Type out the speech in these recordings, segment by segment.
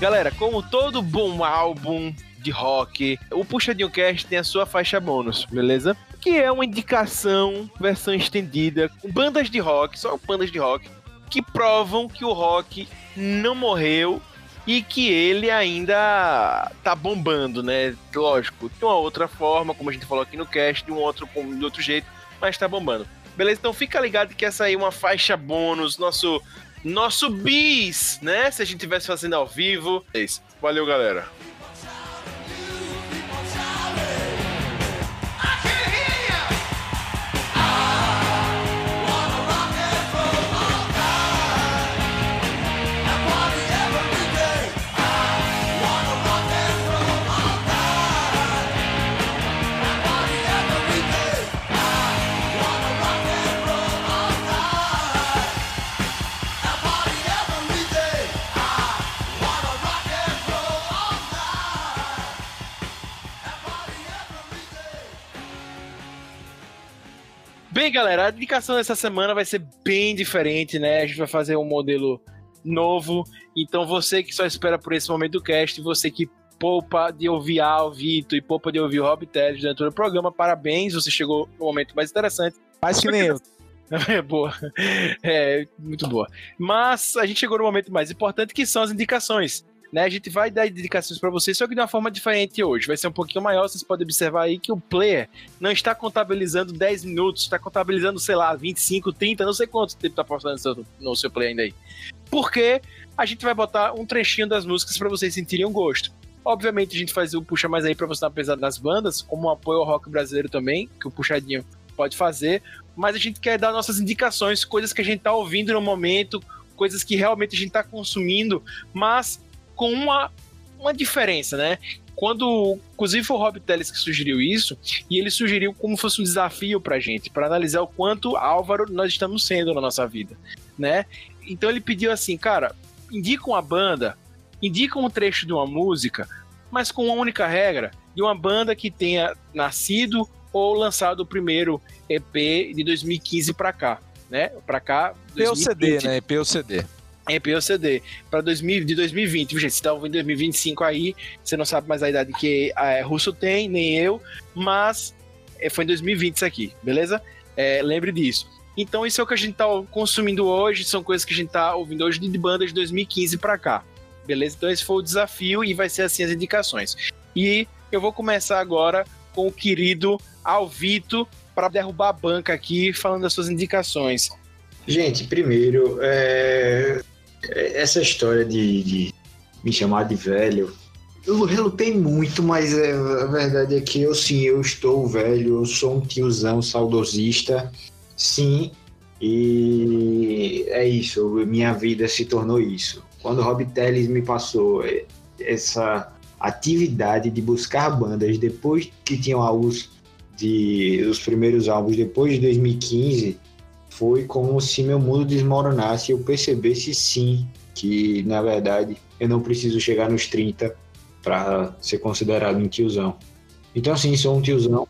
Galera, como todo bom álbum de rock, o Puxadinho Cast tem a sua faixa bônus, beleza? Que é uma indicação, versão estendida, com bandas de rock, só bandas de rock, que provam que o rock não morreu e que ele ainda tá bombando, né? Lógico, de uma outra forma, como a gente falou aqui no cast, de um outro, de outro jeito, mas tá bombando. Beleza? Então fica ligado que essa aí é uma faixa bônus, nosso nosso bis, né? Se a gente tivesse fazendo ao vivo. É isso. Valeu, galera. Bem, galera, a indicação dessa semana vai ser bem diferente, né? A gente vai fazer um modelo novo. Então, você que só espera por esse momento do cast, você que poupa de ouvir Al, Vitor e poupa de ouvir o Rob Teles dentro do programa, parabéns, você chegou no momento mais interessante. Mais que nem eu. É boa. É, muito boa. Mas a gente chegou no momento mais importante, que são as indicações. Né, a gente vai dar indicações para vocês, só que de uma forma diferente hoje. Vai ser um pouquinho maior, vocês podem observar aí que o player não está contabilizando 10 minutos, está contabilizando, sei lá, 25, 30, não sei quanto tempo está passando no seu, no seu player ainda aí. Porque a gente vai botar um trechinho das músicas para vocês sentirem o um gosto. Obviamente a gente faz o puxa mais aí para você dar pesado nas bandas, como um apoio ao rock brasileiro também, que o puxadinho pode fazer, mas a gente quer dar nossas indicações, coisas que a gente tá ouvindo no momento, coisas que realmente a gente tá consumindo, mas com uma, uma diferença, né? Quando, inclusive, foi o Rob Teles que sugeriu isso, e ele sugeriu como fosse um desafio pra gente, para analisar o quanto Álvaro nós estamos sendo na nossa vida, né? Então ele pediu assim, cara, indica uma banda, indica um trecho de uma música, mas com uma única regra, de uma banda que tenha nascido ou lançado o primeiro EP de 2015 para cá, né? Para cá, POCD, né? POCD. EP ou CD para de 2020. Gente, você tá ouvindo 2025 aí, você não sabe mais a idade que é, Russo tem, nem eu, mas é, foi em 2020 isso aqui, beleza? É, lembre disso. Então, isso é o que a gente tá consumindo hoje, são coisas que a gente tá ouvindo hoje de bandas de 2015 para cá, beleza? Então, esse foi o desafio e vai ser assim as indicações. E eu vou começar agora com o querido Alvito para derrubar a banca aqui, falando das suas indicações. Gente, primeiro, é, essa história de, de me chamar de velho, eu relutei muito, mas é, a verdade é que eu sim, eu estou velho, eu sou um tiozão saudosista, sim, e é isso, minha vida se tornou isso. Quando Rob Telles me passou essa atividade de buscar bandas depois que tinham álbuns de os primeiros álbuns depois de 2015, foi como se meu mundo desmoronasse e eu percebesse sim que, na verdade, eu não preciso chegar nos 30 para ser considerado um tiozão. Então, assim, sou um tiozão.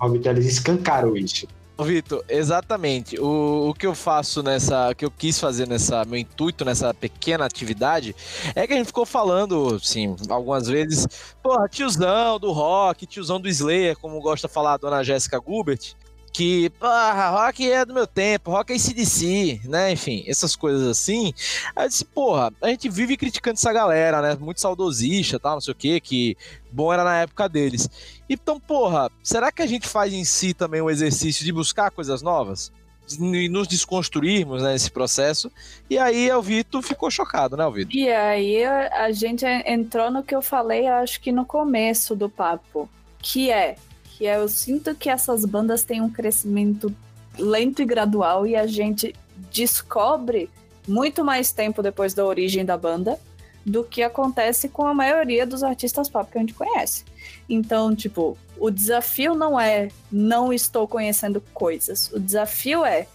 O Vitalis escancarou isso. Vitor, exatamente. O, o que eu faço nessa. O que eu quis fazer nessa. Meu intuito nessa pequena atividade é que a gente ficou falando, assim, algumas vezes, porra, tiozão do rock, tiozão do Slayer, como gosta de falar a dona Jéssica Gubert que ah, rock é do meu tempo, rock é ACDC, né? Enfim, essas coisas assim. Aí eu disse, porra, a gente vive criticando essa galera, né? Muito saudosista tal, não sei o que, que bom era na época deles. Então, porra, será que a gente faz em si também um exercício de buscar coisas novas? E nos desconstruirmos né, nesse processo. E aí o Vitor ficou chocado, né, Vitor? E aí a gente entrou no que eu falei, acho que no começo do papo, que é que eu sinto que essas bandas têm um crescimento lento e gradual e a gente descobre muito mais tempo depois da origem da banda do que acontece com a maioria dos artistas pop que a gente conhece. Então, tipo, o desafio não é não estou conhecendo coisas. O desafio é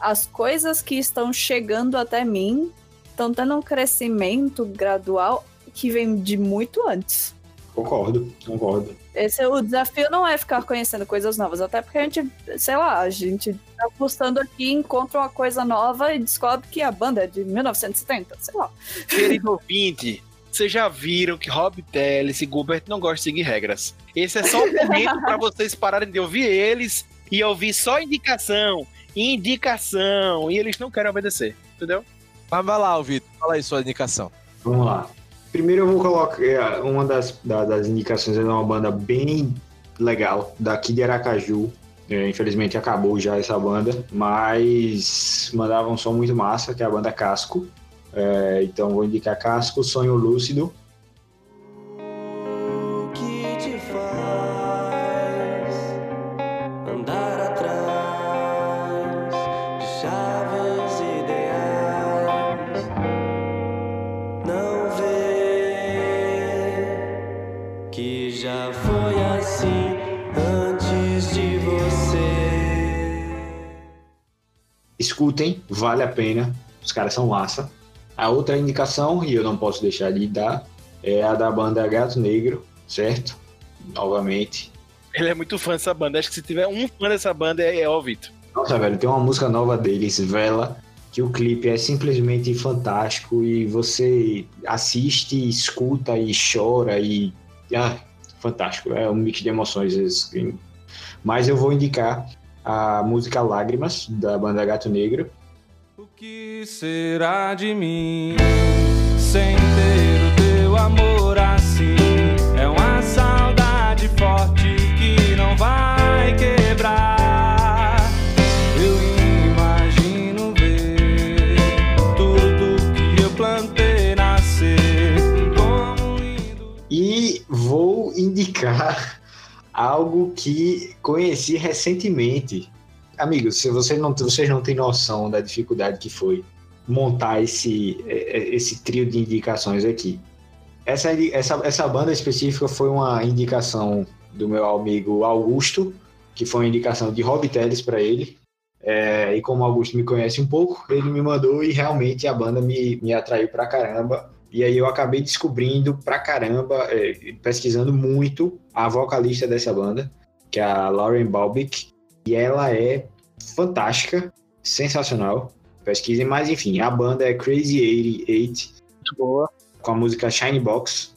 as coisas que estão chegando até mim estão tendo um crescimento gradual que vem de muito antes. Concordo, concordo. Esse é o desafio não é ficar conhecendo coisas novas, até porque a gente, sei lá, a gente tá postando aqui, encontra uma coisa nova e descobre que a banda é de 1970, sei lá. Querido ouvinte, vocês já viram que Rob Teles e Gilbert não gostam de seguir regras. Esse é só um momento para vocês pararem de ouvir eles e ouvir só indicação, indicação, e eles não querem obedecer, entendeu? Mas vai lá, Vitor, fala aí sua indicação. Vamos lá. Primeiro eu vou colocar é, uma das, das indicações é uma banda bem legal, daqui de Aracaju. É, infelizmente acabou já essa banda, mas mandava um som muito massa, que é a banda Casco. É, então vou indicar Casco, Sonho Lúcido. Escutem, vale a pena. Os caras são massa. A outra indicação, e eu não posso deixar de dar, é a da banda Gato Negro, certo? Novamente. Ele é muito fã dessa banda. Acho que se tiver um fã dessa banda é, é o Vitor. Nossa, velho, tem uma música nova deles, Vela, que o clipe é simplesmente fantástico e você assiste, escuta e chora e. Ah, fantástico. É um mix de emoções. esse. Mas eu vou indicar a música Lágrimas, da banda Gato Negro. O que será de mim sem ter o teu amor assim? É uma saudade forte que não vai quebrar. Eu imagino ver tudo que eu plantei nascer como lindo. E vou indicar algo que conheci recentemente. Amigos, se você não, vocês não têm noção da dificuldade que foi montar esse, eh, eh, esse trio de indicações aqui. Essa, essa, essa banda específica foi uma indicação do meu amigo Augusto, que foi uma indicação de Rob Teles para ele. É, e como o Augusto me conhece um pouco, ele me mandou e realmente a banda me, me atraiu pra caramba. E aí eu acabei descobrindo pra caramba, é, pesquisando muito, a vocalista dessa banda, que é a Lauren Balbic. E ela é fantástica, sensacional. Pesquisem, mas enfim, a banda é Crazy 88, Muito boa. com a música Shiny Box.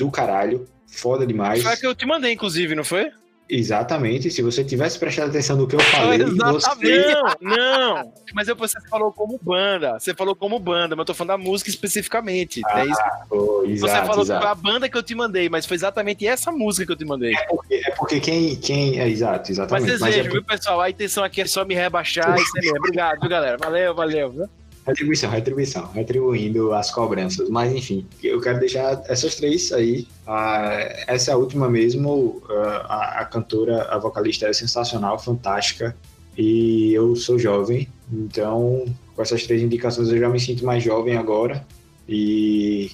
Do caralho, foda demais. Foi a que eu te mandei, inclusive, não foi? Exatamente, se você tivesse prestado atenção no que eu falei, você... Não, não. Mas eu, você falou como banda. Você falou como banda, mas eu tô falando da música especificamente. é isso. Oh, Você exato, falou exato. a banda que eu te mandei, mas foi exatamente essa música que eu te mandei. É porque, é porque quem, quem. É exato, Mas exatamente. vocês Mas é viu, pessoal? A intenção aqui é só me rebaixar e ser mesmo. Obrigado, galera? Valeu, valeu. Retribuição, retribuição, retribuindo as cobranças. Mas enfim, eu quero deixar essas três aí. Ah, essa última mesmo, ah, a, a cantora, a vocalista é sensacional, fantástica. E eu sou jovem, então com essas três indicações eu já me sinto mais jovem agora. E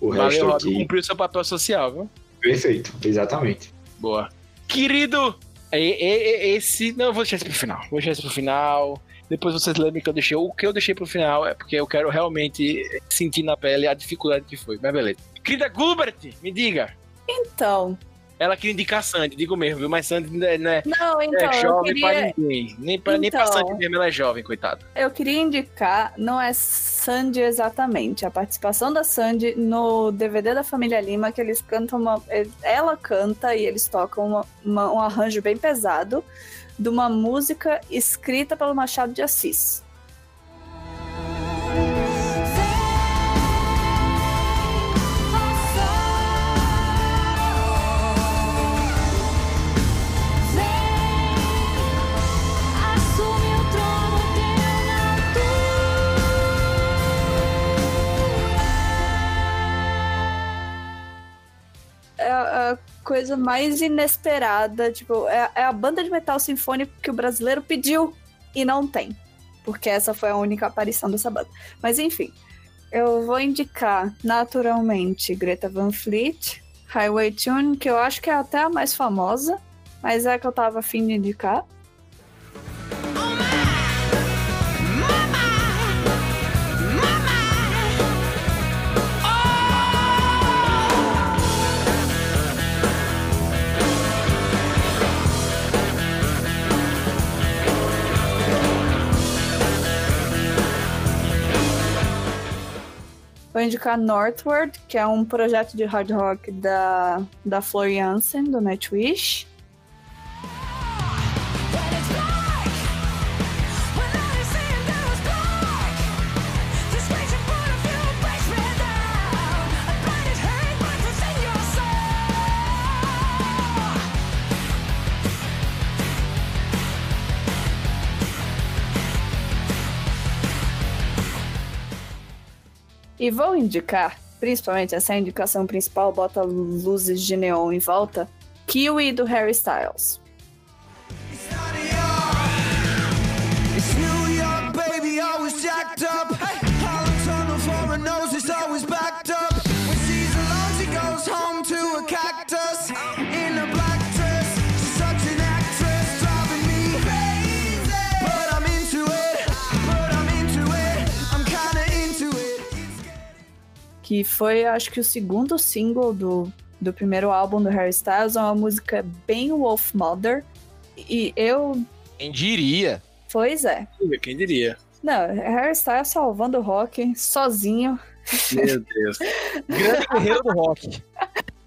o resto Valeu, Rob. aqui. Cumpriu seu papel social, viu? Perfeito, exatamente. Boa. Querido, esse. Não, eu vou deixar isso pro final. Vou deixar isso pro final. Depois vocês lembram que eu deixei. O que eu deixei pro final é porque eu quero realmente sentir na pele a dificuldade que foi. Mas beleza. Querida Gilbert, me diga. Então, Ela queria indicar Sandy, digo mesmo, viu? Mas Sandy não é, não é- não, não então, é jovem pra queria, ninguém. Nem pra, nem pra Então. Sandy mesmo, ela é jovem, coitada. eu queria indicar, não é Sandy exatamente, a participação da Sandy no DVD da Família Lima, que eles cantam uma. Ela canta e eles tocam uma- uma- um arranjo bem pesado de uma música escrita pelo Machado de Assis. Coisa mais inesperada. Tipo, é, é a banda de metal sinfônico que o brasileiro pediu e não tem. Porque essa foi a única aparição dessa banda. Mas enfim, eu vou indicar naturalmente Greta Van Fleet, Highway Tune, que eu acho que é até a mais famosa, mas é a que eu tava afim de indicar. Vou indicar Northward, que é um projeto de hard rock da, da Flor Jansen, do Nightwish. E vou indicar, principalmente essa indicação principal, bota luzes de neon em volta, Kiwi do Harry Styles. It's New York, baby, always jacked up. Que foi, acho que, o segundo single do, do primeiro álbum do Harry Styles. É uma música bem Wolf Mother. E eu. Quem diria? Pois é. Quem diria? Não, Harry Styles salvando o rock sozinho. Meu Deus. Grande guerreiro do rock.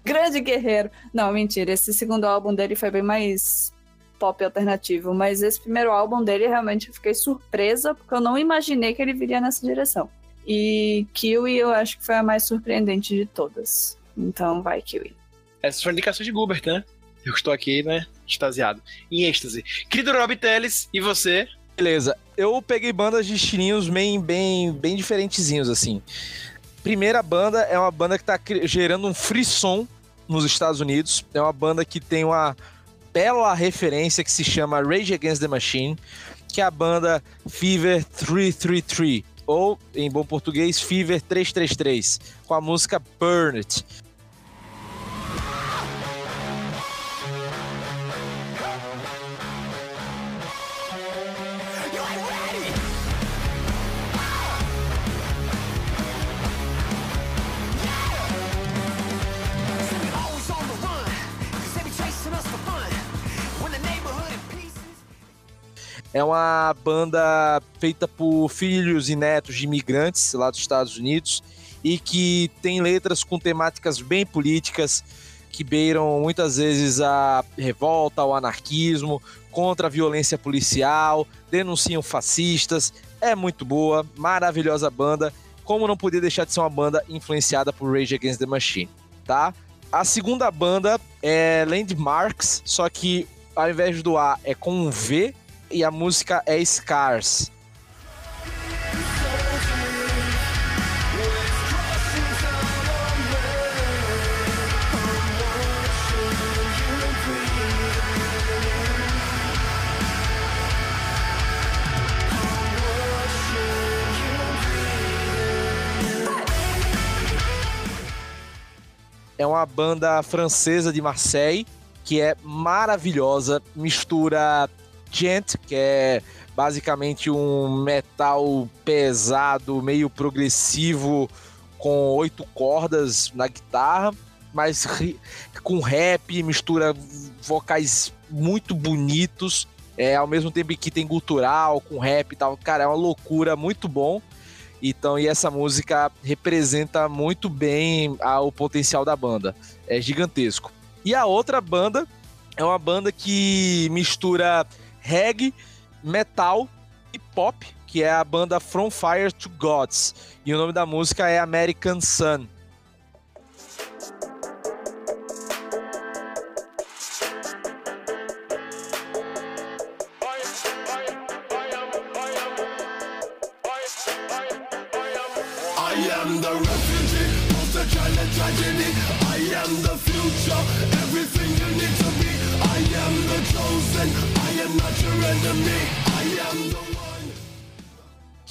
Grande guerreiro. Não, mentira. Esse segundo álbum dele foi bem mais pop alternativo. Mas esse primeiro álbum dele, realmente, eu fiquei surpresa, porque eu não imaginei que ele viria nessa direção. E Kiwi eu acho que foi a mais surpreendente de todas. Então vai, Kiwi. Essas foram indicações de Gilbert, né? Eu estou aqui, né? Extasiado. Em êxtase. Querido Rob Teles, e você? Beleza, eu peguei bandas de estilinhos bem, bem, bem diferentezinhos, assim. Primeira banda é uma banda que tá cri- gerando um frisson nos Estados Unidos. É uma banda que tem uma bela referência que se chama Rage Against the Machine, que é a banda Fever 333, ou, em bom português, Fever 333, com a música Burn It. É uma banda feita por filhos e netos de imigrantes lá dos Estados Unidos e que tem letras com temáticas bem políticas que beiram muitas vezes a revolta, ao anarquismo, contra a violência policial, denunciam fascistas. É muito boa, maravilhosa banda. Como não podia deixar de ser uma banda influenciada por Rage Against the Machine, tá? A segunda banda é Landmarks, só que ao invés do A é com um V e a música é Scars. É uma banda francesa de Marseille que é maravilhosa, mistura gent, que é basicamente um metal pesado, meio progressivo, com oito cordas na guitarra, mas com rap, mistura vocais muito bonitos, é, ao mesmo tempo que tem gutural, com rap e tal. Cara, é uma loucura, muito bom. Então, e essa música representa muito bem a- o potencial da banda. É gigantesco. E a outra banda é uma banda que mistura reggae, metal e pop, que é a banda From Fire to Gods. E o nome da música é American Sun.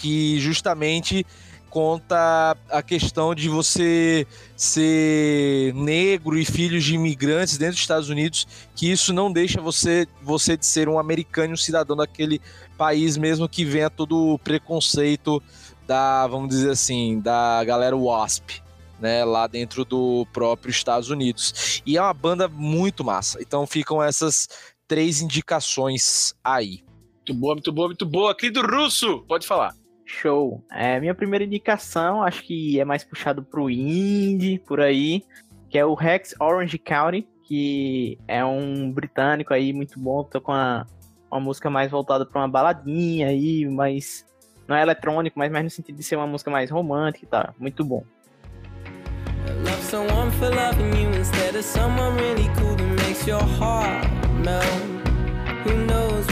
Que justamente conta a questão de você ser negro e filho de imigrantes dentro dos Estados Unidos, que isso não deixa você você de ser um americano, um cidadão daquele país, mesmo que venha todo o preconceito da, vamos dizer assim, da galera WASP, né, lá dentro do próprio Estados Unidos. E é uma banda muito massa. Então ficam essas três indicações aí. Muito boa, muito boa, muito boa. Querido Russo, pode falar. Show. É, minha primeira indicação, acho que é mais puxado pro indie, por aí, que é o Rex Orange County, que é um britânico aí muito bom, tô com uma, uma música mais voltada pra uma baladinha aí, mas não é eletrônico, mas mais no sentido de ser uma música mais romântica e tal, muito bom. Love someone for loving you instead of someone really cool that makes your heart melt. Who knows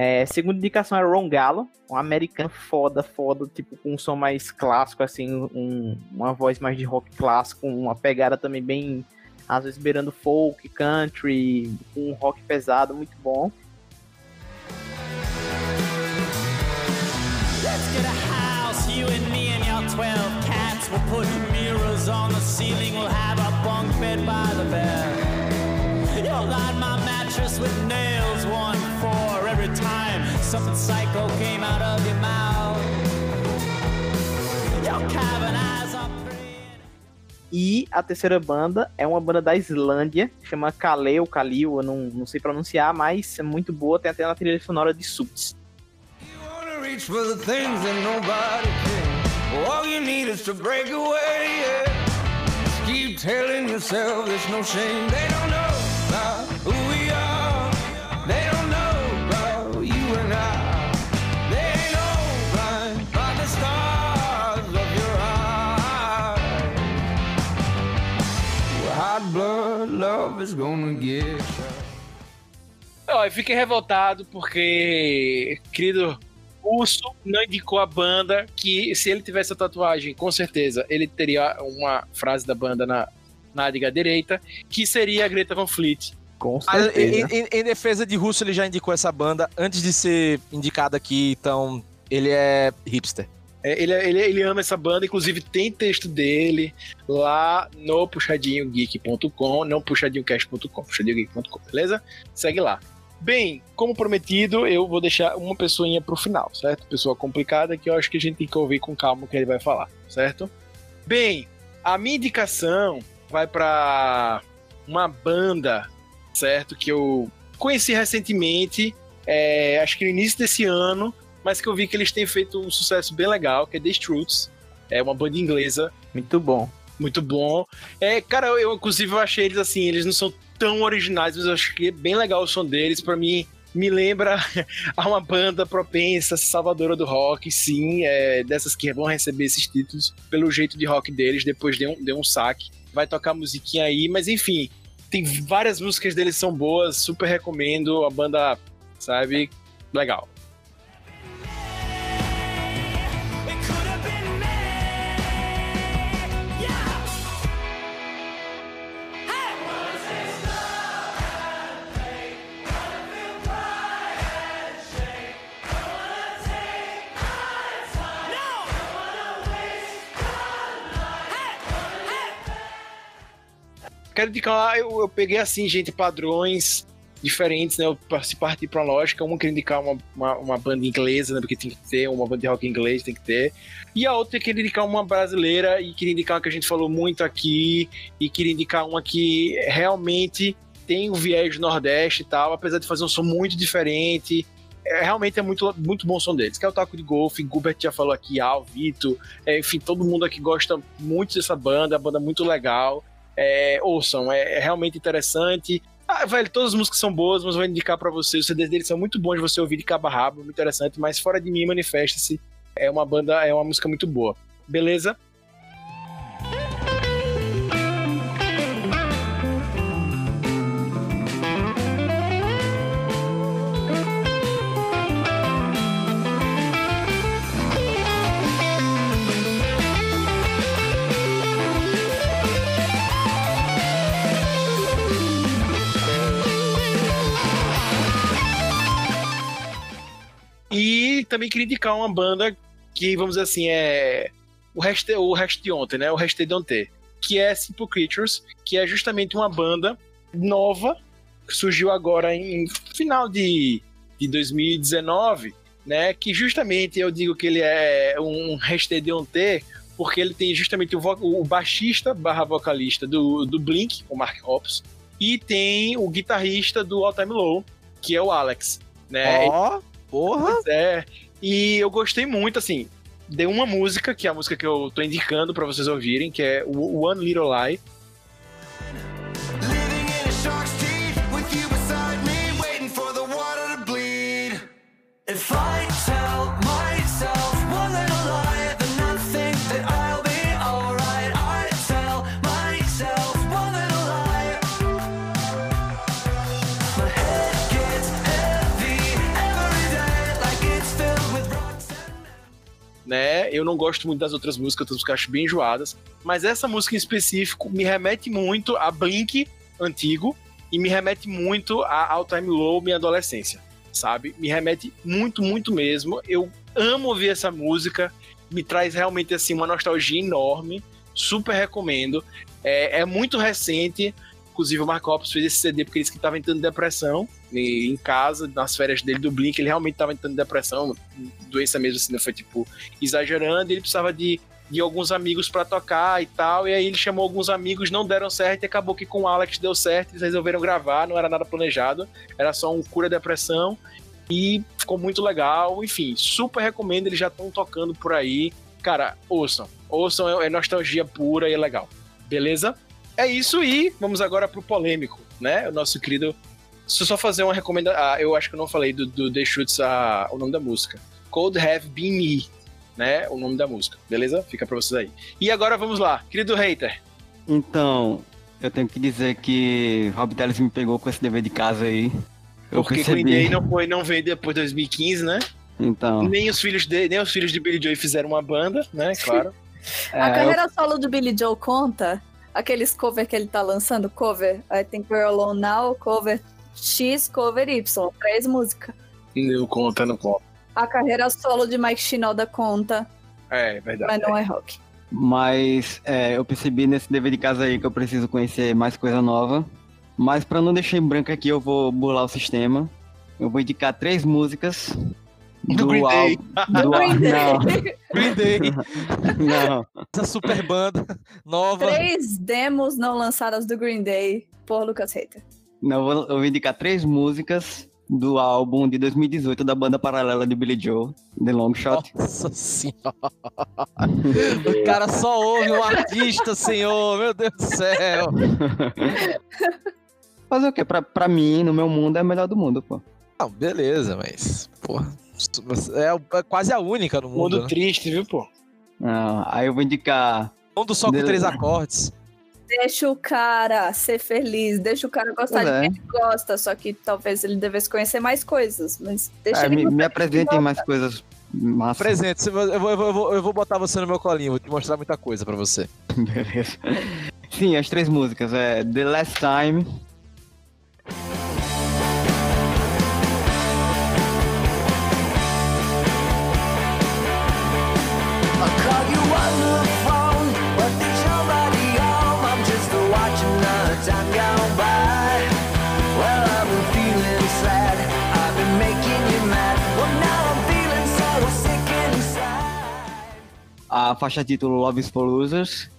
É, segunda indicação é Ron Gallo, um americano foda, foda, tipo, com um som mais clássico, assim, um- uma voz mais de rock clássico, uma pegada também bem, às vezes beirando folk, country, um rock pesado, muito bom. Let's get a house, you and me and your 12 cats. We'll put mirrors on the ceiling, we'll have a bunk bed by the bed. You'll line my mattress with nails, one for every time something psycho came out of your mouth. Your cavern eyes are. E a terceira banda é uma banda da Islândia, chama Kaleo, Kalil, eu não, não sei pronunciar, mas é muito boa, tem até na trilha sonora de Suits. wanna is gonna get you. Eu fiquei revoltado porque, querido Urso não indicou a banda que, se ele tivesse a tatuagem, com certeza, ele teria uma frase da banda na nádega direita, que seria a Greta Van Fleet. Com em, certeza. em- em defesa de Russo, ele já indicou essa banda antes de ser indicado aqui, então ele é hipster. É, ele, ele, ele ama essa banda, inclusive tem texto dele lá no puxadinhogeek.com, não puxadinhocast.com, puxadinhogeek.com, beleza? Segue lá. Bem, como prometido, eu vou deixar uma pessoinha pro final, certo? Pessoa complicada que eu acho que a gente tem que ouvir com calma o que ele vai falar, certo? Bem, a minha indicação vai pra uma banda, certo? Que eu conheci recentemente, é, acho que no início desse ano, mas que eu vi que eles têm feito um sucesso bem legal, que é The Stroots. É uma banda inglesa, Muito bom. muito bom. É, cara, eu, inclusive eu achei eles assim, eles não são tão originais, mas eu acho que é bem legal o som deles. Pra mim, me lembra a uma banda propensa, salvadora do rock, sim, é, dessas que vão receber esses títulos pelo jeito de rock deles, depois deu um, deu um saque. Vai tocar musiquinha aí, mas enfim, tem várias músicas deles que são boas, super recomendo. A banda, sabe, legal. Quero indicar, eu, eu peguei assim, gente, padrões diferentes, né? Se partir pra lógica, uma queria indicar uma, uma, uma banda inglesa, né? Porque tem que ter, uma banda de rock inglês tem que ter. E a outra eu queria indicar uma brasileira e queria indicar uma que a gente falou muito aqui e queria indicar uma que realmente tem o viés do Nordeste e tal, apesar de fazer um som muito diferente. É, realmente é muito, muito bom o som deles, que é o Taco de Golfe, Gilbert já falou aqui, Al, Vitor, é, enfim, todo mundo aqui gosta muito dessa banda, é uma banda muito legal. É, ouçam, é, é realmente interessante. Ah, velho, todas as músicas são boas, mas vou indicar pra você. Os CDs deles são muito bons de você ouvir de cabo a rabo, muito interessante, mas fora de mim, manifesta-se. É uma banda, é uma música muito boa. Beleza? Também queria indicar uma banda que, vamos dizer assim, é o resto, o resto de ontem, né? O resto de ontem. Que é Simple Creatures, que é justamente uma banda nova, que surgiu agora em final de, de 2019, né? Que justamente eu digo que ele é um Rested on T, porque ele tem justamente o, o baixista barra vocalista do, do Blink, o Mark Hoppus, e tem o guitarrista do All Time Low, que é o Alex, né? Ó, porra. Pois é. E eu gostei muito, assim, de uma música, que é a música que eu tô indicando pra vocês ouvirem, que é One Little Lie. Eu não gosto muito das outras músicas, outras músicas eu acho bem enjoadas. Mas essa música em específico me remete muito a Blink antigo e me remete muito a All Time Low, minha adolescência, sabe? Me remete muito, muito mesmo. Eu amo ouvir essa música, me traz realmente assim uma nostalgia enorme. Super recomendo. É, é muito recente. Inclusive, o Mark Hoppus fez esse CD porque ele disse que estava entrando depressão em casa, nas férias dele do Blink, ele realmente estava entrando em depressão, doença mesmo assim, não foi tipo exagerando, ele precisava de, de alguns amigos pra tocar e tal, e aí ele chamou alguns amigos, não deram certo, e acabou que com o Alex deu certo, eles resolveram gravar, não era nada planejado, era só um cura depressão, e ficou muito legal, enfim, super recomendo, eles já estão tocando por aí, cara, ouçam, ouçam, é é nostalgia pura e é legal, beleza? É isso e vamos agora pro polêmico, né, o nosso querido... Deixa eu só fazer uma recomendação. Ah, eu acho que eu não falei do, do The Shoots a, o nome da música. Cold Have Been Me, né? O nome da música, beleza? Fica pra vocês aí. E agora vamos lá, querido hater. Então, eu tenho que dizer que Rob Teles me pegou com esse dever de casa aí. Eu Porque percebi. Green Day não foi, não veio depois de 2015, né? Então, Nem os filhos de, nem os filhos de Billy Joy fizeram uma banda, né? Claro. A é, carreira solo do Billy Joe conta? Aqueles cover que ele tá lançando? Cover I Think We're Alone Now, cover X, cover Y. Três músicas. Não conta, não conta. A carreira solo de Mike Shinoda conta, É, verdade. mas não é rock. mas é, eu percebi nesse dever de casa aí que eu preciso conhecer mais coisa nova. Mas pra não deixar em branco aqui, eu vou burlar o sistema. Eu vou indicar três músicas Do Green Day. do Green Day. álbum- Green Day, Não, não. essa super banda nova. Três demos não lançadas do Green Day por Lucas Hater. Não, eu vou, eu vou indicar três músicas do álbum de 2018 da banda paralela de Billy Joe, The Long Shot. Nossa senhora. O cara só ouve um artista, senhor. Meu Deus do céu. Fazer o quê? Pra, pra mim, no meu mundo, é a melhor do mundo, pô. Não, beleza, mas. Porra. É, é quase a única no mundo. Mundo Né? triste, viu, pô? Ah, aí eu vou indicar. Mundo só com três acordes. Deixa o cara ser feliz, deixa o cara gostar Pois de é. quem ele gosta, só que talvez ele devesse conhecer mais coisas, mas deixa É, ele me, me apresentem mais coisas massas. Presente, eu vou, eu, vou, eu, vou, botar você no meu colinho, vou te mostrar muita coisa pra você. Beleza. Sim, as três músicas é The Last Time, I'll call you on a faixa título Love is for Losers,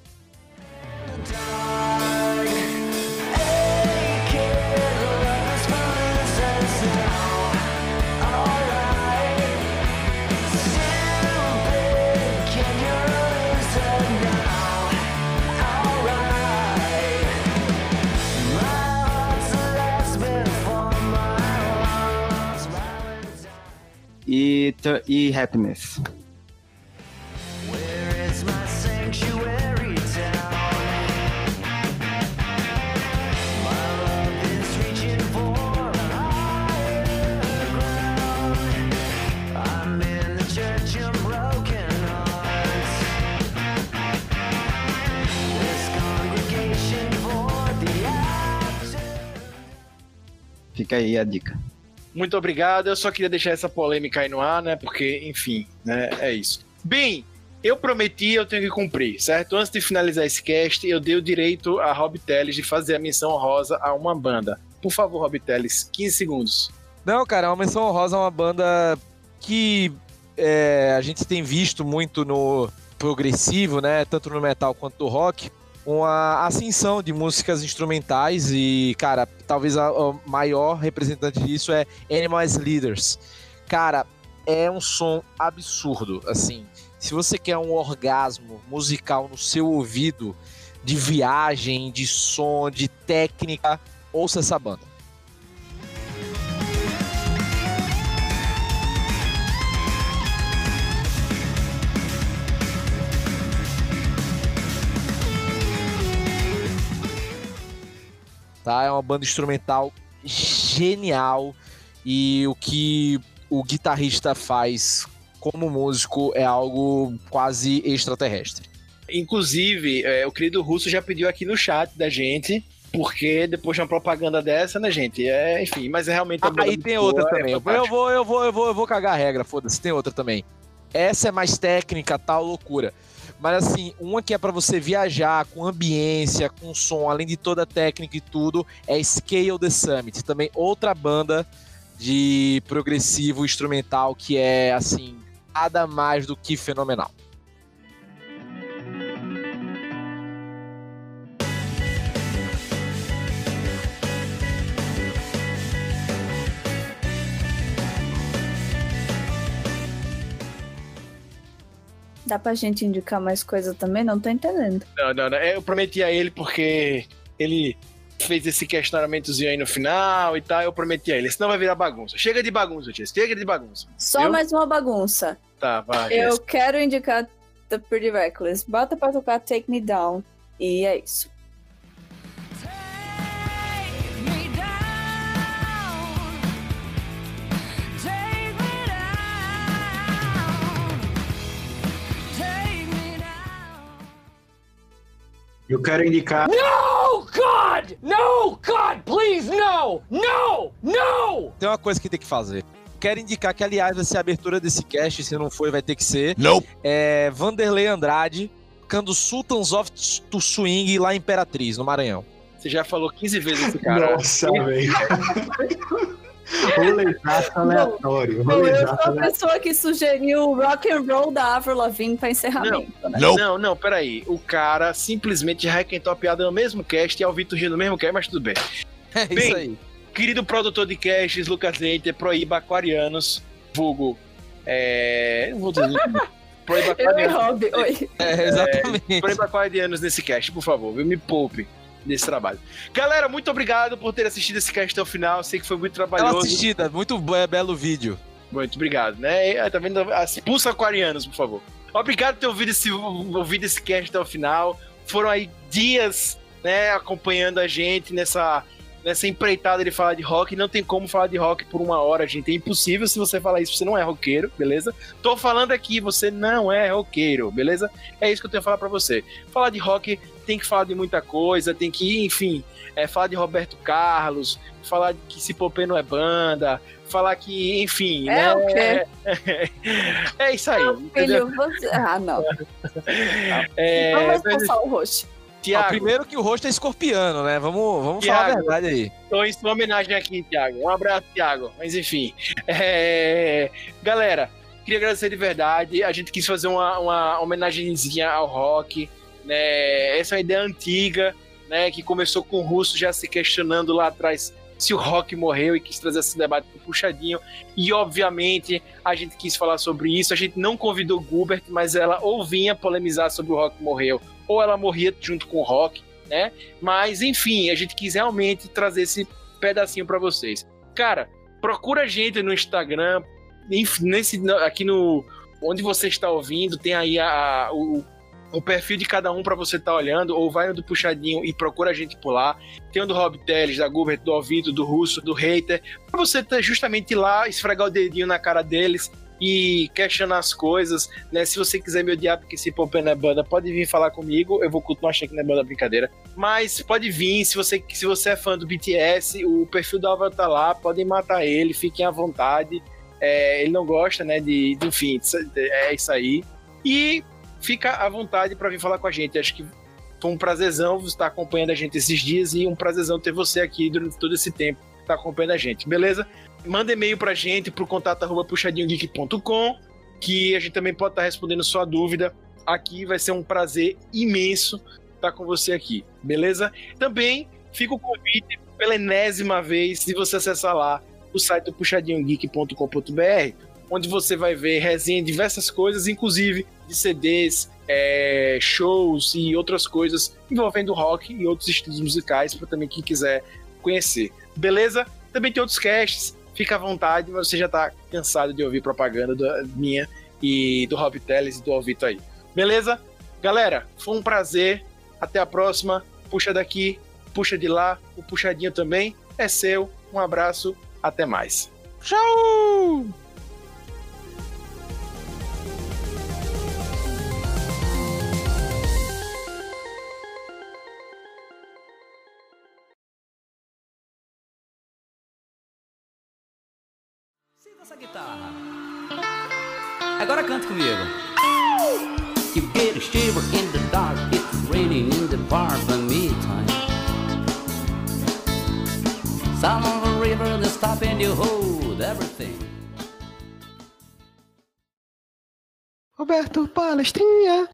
e, e Happiness. Fica aí a dica. Muito obrigado. Eu só queria deixar essa polêmica aí no ar, né? Porque, enfim, né? É isso. Bem, eu prometi, eu tenho que cumprir, certo? Antes de finalizar esse cast, eu dei o direito a Rob Teles de fazer a menção honrosa a uma banda. Por favor, Rob Teles, 15 segundos. Não, cara, é uma menção honrosa a uma banda que é, a gente tem visto muito no progressivo, né? Tanto no metal quanto no rock, uma ascensão de músicas instrumentais e, cara, talvez a, a maior representante disso é Animals Leaders. Cara, é um som absurdo, assim. Se você quer um orgasmo musical no seu ouvido, de viagem, de som, de técnica, ouça essa banda. Tá? É uma banda instrumental genial e o que o guitarrista faz como músico é algo quase extraterrestre. Inclusive, é, o querido Russo já pediu aqui no chat da gente, porque depois de uma propaganda dessa, né, gente? É, enfim, mas é realmente uma Ah, e tem outra é também. eu, vou, eu vou, eu vou, eu vou cagar a regra, foda-se, tem outra também. Essa é mais técnica, tal, loucura. Mas assim, uma que é pra você viajar com ambiência, com som, além de toda a técnica e tudo, é Scale the Summit. Também outra banda de progressivo instrumental que é assim, nada mais do que fenomenal. Dá pra gente indicar mais coisa também? Não tô entendendo. Não, não, não. Eu prometi a ele porque ele fez esse questionamentozinho aí no final e tal. Eu prometi a ele. Senão vai virar bagunça. Chega de bagunça, tia. Chega de bagunça. Só Eu? mais uma bagunça. Tá, vai. Eu Jéssica. quero indicar The Pretty Reckless. Bota pra tocar Take Me Down. E é isso. Eu quero indicar. No, God! No, God, please, no! No! No! Tem uma coisa que tem que fazer. Quero indicar que, aliás, vai ser a abertura desse cast, se não foi, vai ter que ser. Nope. É Vanderlei Andrade, cantando Sultans of to Swing lá em Imperatriz, no Maranhão. Você já falou 15 vezes esse cara. Nossa, velho. Rolezaço aleatório. Bom, eu sou a aleatório. pessoa que sugeriu o Rock and Roll da Avril Lavigne pra encerramento, né? Não, não, peraí. O cara simplesmente requentou a piada no mesmo cast e ao Vitor Rio no mesmo cast, mas tudo bem. É Bem, isso aí. Querido produtor de casts, Lucas Leiter, proíba aquarianos, vulgo. É. Não vou dizer. proíba Eu e aquarianos. Rob, oi. É, exatamente. Proíba aquarianos nesse cast, por favor, viu? Me poupe desse trabalho. Galera, muito obrigado por ter assistido esse cast até o final. Sei que foi muito Bela trabalhoso. assistida, muito be- é belo vídeo. Muito obrigado, né? E, Tá vendo? Expulsa aquarianos, por favor. Obrigado por ter ouvido esse, ouvido esse cast até o final. Foram aí dias, né, acompanhando a gente nessa, nessa empreitada de falar de rock. Não tem como falar de rock por uma hora, gente. É impossível se você falar isso, você não é roqueiro, beleza? Tô falando aqui, você não é roqueiro, beleza? É isso que eu tenho a falar pra você. Falar de rock tem que falar de muita coisa, tem que, enfim, é, falar de Roberto Carlos, falar de que Cipopê não é banda, falar que, enfim, É né? o quê? É isso aí. Filho, você... Ah, não. É, Vamos mas, passar o rosto. Ó, Tiago, primeiro que o rosto é escorpiano, né? Vamos, vamos falar a Thiago. verdade aí. Tô em sua homenagem aqui, Thiago. Um abraço, Thiago. Mas enfim. É, Galera, queria agradecer de verdade. A gente quis fazer uma, uma homenagenzinha ao rock. Né? Essa é uma ideia antiga, né? Que começou com o Russo já se questionando lá atrás se o rock morreu e quis trazer esse debate pro puxadinho. E obviamente a gente quis falar sobre isso. A gente não convidou Gilbert, mas ela ou vinha polemizar sobre o rock morreu, ou ela morria junto com o rock, né? Mas enfim, a gente quis realmente trazer esse pedacinho pra vocês. Cara, procura a gente no Instagram, nesse aqui no onde você está ouvindo, tem aí a, a- o, o perfil de cada um pra você estar olhando, ou vai no do Puxadinho e procura a gente por lá. Tem o do Rob Teles, da Gilbert, do Alvito, do Russo, do Hater, pra você tá justamente ir lá, esfregar o dedinho na cara deles e questionar as coisas, né? Se você quiser me odiar porque Popé não é banda, pode vir falar comigo, eu vou continuar achando que não é banda brincadeira. Mas pode vir, se você, se você é fã do BTS, o perfil do Álvaro tá lá, podem matar ele, fiquem à vontade. É, ele não gosta, né, de, de- enfim, é isso aí. E fica à vontade para vir falar com a gente. Acho que foi um prazerzão você estar acompanhando a gente esses dias e um prazerzão ter você aqui durante todo esse tempo tá acompanhando a gente, beleza? Manda e-mail pra gente pro contato arroba puxadinhogeek.com que a gente também pode estar respondendo sua dúvida aqui. Vai ser um prazer imenso estar com você aqui, beleza? Também fica o convite pela enésima vez se você acessar lá o site do puxadinhogeek.com.br, onde você vai ver resenha de diversas coisas, inclusive de CDs, é, shows e outras coisas envolvendo rock e outros estilos musicais para também quem quiser conhecer. Beleza? Também tem outros casts, fica à vontade, você já tá cansado de ouvir propaganda da minha e do Rob Teles e do Alvito aí. Beleza? Galera, foi um prazer. Até a próxima. Puxa daqui, puxa de lá, o puxadinho também é seu. Um abraço, até mais. Tchau! Cante. You get a shiver in the dark, it's raining in the bar by midtime. Sound of a river that's stopping you hold everything. Roberto Palestrinha.